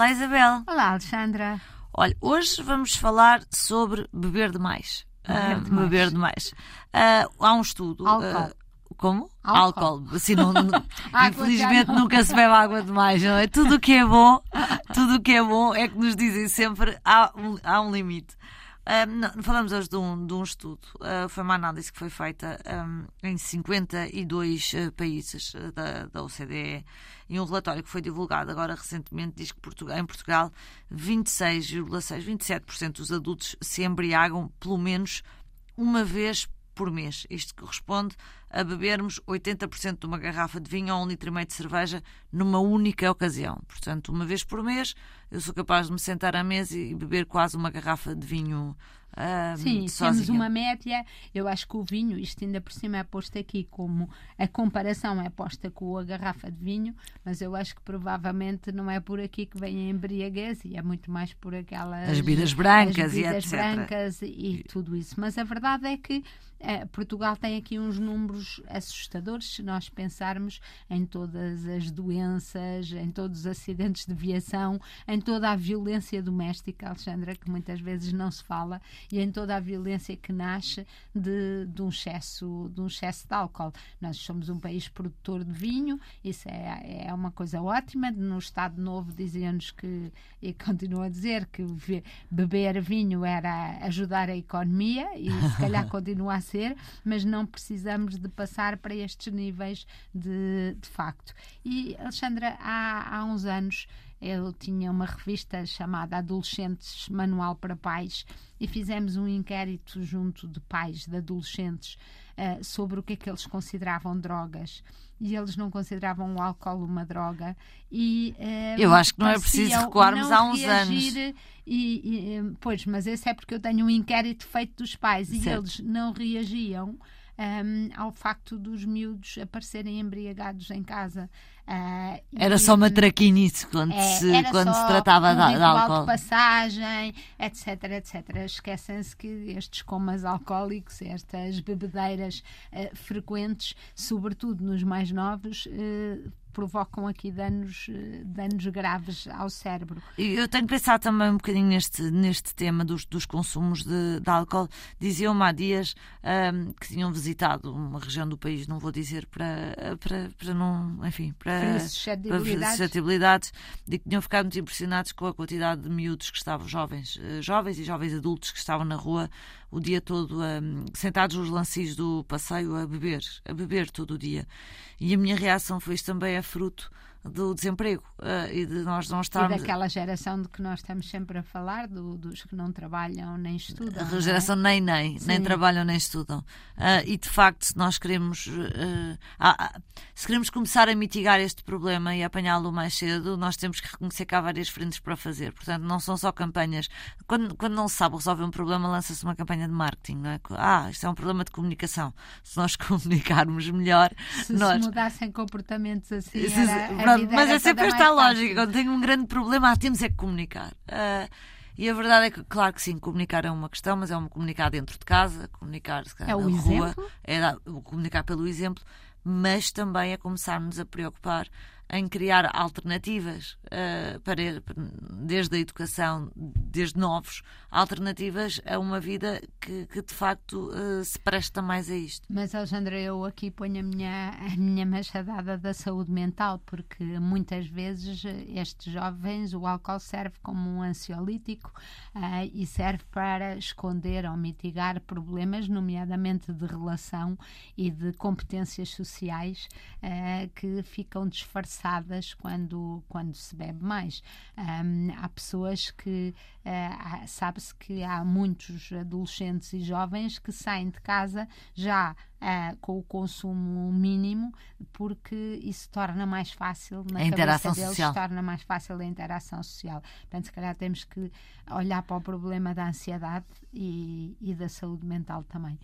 Olá, Isabel. Olá, Alexandra. Olha, hoje vamos falar sobre beber demais. Beber Uh, demais. beber demais. Uh, há um estudo. Álcool. uh, como? Álcool. Assim, não- infelizmente nunca se bebe água demais, não é? Tudo o que é bom, tudo o que é bom é que nos dizem sempre há um, há um limite. Não, falamos hoje de um, de um estudo. Ah, foi uma análise que foi feita ahm, em 52 ah, países ah, da, da OCDE e um relatório que foi divulgado agora recentemente diz que Portugal, em Portugal 26,6, 27% dos adultos se embriagam pelo menos uma vez por mês. Isto corresponde a bebermos 80% de uma garrafa de vinho ou um litro e meio de cerveja numa única ocasião. Portanto, uma vez por mês, eu sou capaz de me sentar à mesa e beber quase uma garrafa de vinho Sim, sozinha. temos uma média. Eu acho que o vinho, isto ainda por cima é posto aqui como a comparação é posta com a garrafa de vinho, mas eu acho que provavelmente não é por aqui que vem a embriaguez e é muito mais por aquelas. As bebidas brancas as e bebidas etc. brancas e, e tudo isso. Mas a verdade é que eh, Portugal tem aqui uns números assustadores se nós pensarmos em todas as doenças, em todos os acidentes de viação, em toda a violência doméstica, Alexandra, que muitas vezes não se fala, e em toda a violência que nasce de, de um, excesso, de um excesso de álcool. Nós somos um país produtor de vinho, isso é, é uma coisa ótima. No Estado Novo diziam-nos que, e continuo a dizer, que beber vinho era ajudar a economia, e se calhar continua a ser, mas não precisamos de passar para estes níveis de, de facto. E, Alexandra, há, há uns anos eu tinha uma revista chamada Adolescentes Manual para Pais e fizemos um inquérito junto de pais de adolescentes eh, sobre o que é que eles consideravam drogas. E eles não consideravam o álcool uma droga. E, eh, Eu acho que não é preciso recuarmos há uns reagir E, e, eh, pois, mas esse é porque eu tenho um inquérito feito dos pais e Certo. eles não reagiam hum, ao facto dos miúdos aparecerem embriagados em casa. Ah, Era e- só uma traquinice quando, é, se, quando se tratava um de, de álcool. de passagem, etc, etc. Esquecem-se que estes comas alcoólicos, estas bebedeiras eh, frequentes, sobretudo nos mais novos, eh, provocam aqui danos, danos graves ao cérebro. Eu tenho pensado também um bocadinho neste, neste tema dos, dos consumos de, de álcool. Diziam-me há dias ahm, que tinham visitado uma região do país, não vou dizer para, para, para não, enfim, para, suscetibilidades. de que tinham ficado muito impressionados com a quantidade de miúdos que estavam, jovens, eh, jovens e jovens adultos que estavam na rua o dia todo ahm, sentados nos lancios do passeio a beber, a beber todo o dia. E a minha reação foi isto também é fruto do desemprego eh, e de nós não E estarmos daquela geração de que nós estamos sempre a falar, do- dos que não trabalham nem estudam. A é? geração nem nem, nem Sim. trabalham nem estudam. Ah, e de facto, se nós queremos, ah, ah, se queremos começar a mitigar este problema e apanhá-lo mais cedo, nós temos que reconhecer que há várias frentes para fazer. Portanto, não são só campanhas. Quando, quando não se sabe resolver um problema, lança-se uma campanha de marketing, não é? Ah, isto é um problema de comunicação. Se nós comunicarmos melhor, Se nós. se mudassem comportamentos assim, Se- era, a pronto, mas é sempre esta a lógica. Quando tenho um grande problema, ah, temos é que comunicar. Ah, e a verdade é que, claro que sim, comunicar é uma questão, mas é um comunicar dentro de casa, comunicar se calhar, É o na rua, exemplo. é dar- comunicar pelo exemplo, mas também é começarmos a preocupar em criar alternativas ah, para desde a educação, desde novos, alternativas a uma vida que, que de facto ah, se presta mais a isto. Mas, Alexandra, eu aqui ponho a minha, a minha machadada da saúde mental, porque muitas vezes estes jovens, o álcool serve como um ansiolítico ah, e serve para esconder ou mitigar problemas, nomeadamente de relação e de competências sociais, ah, que ficam disfarçadas quando, quando se bebe mais. Ahm, há pessoas que, há- sabe-se que há muitos adolescentes e jovens que saem de casa já ah, com o consumo mínimo, porque isso torna mais fácil na A interação cabeça deles, social. torna mais fácil a interação social. Portanto, se calhar temos que olhar para o problema da ansiedade e, e da saúde mental também.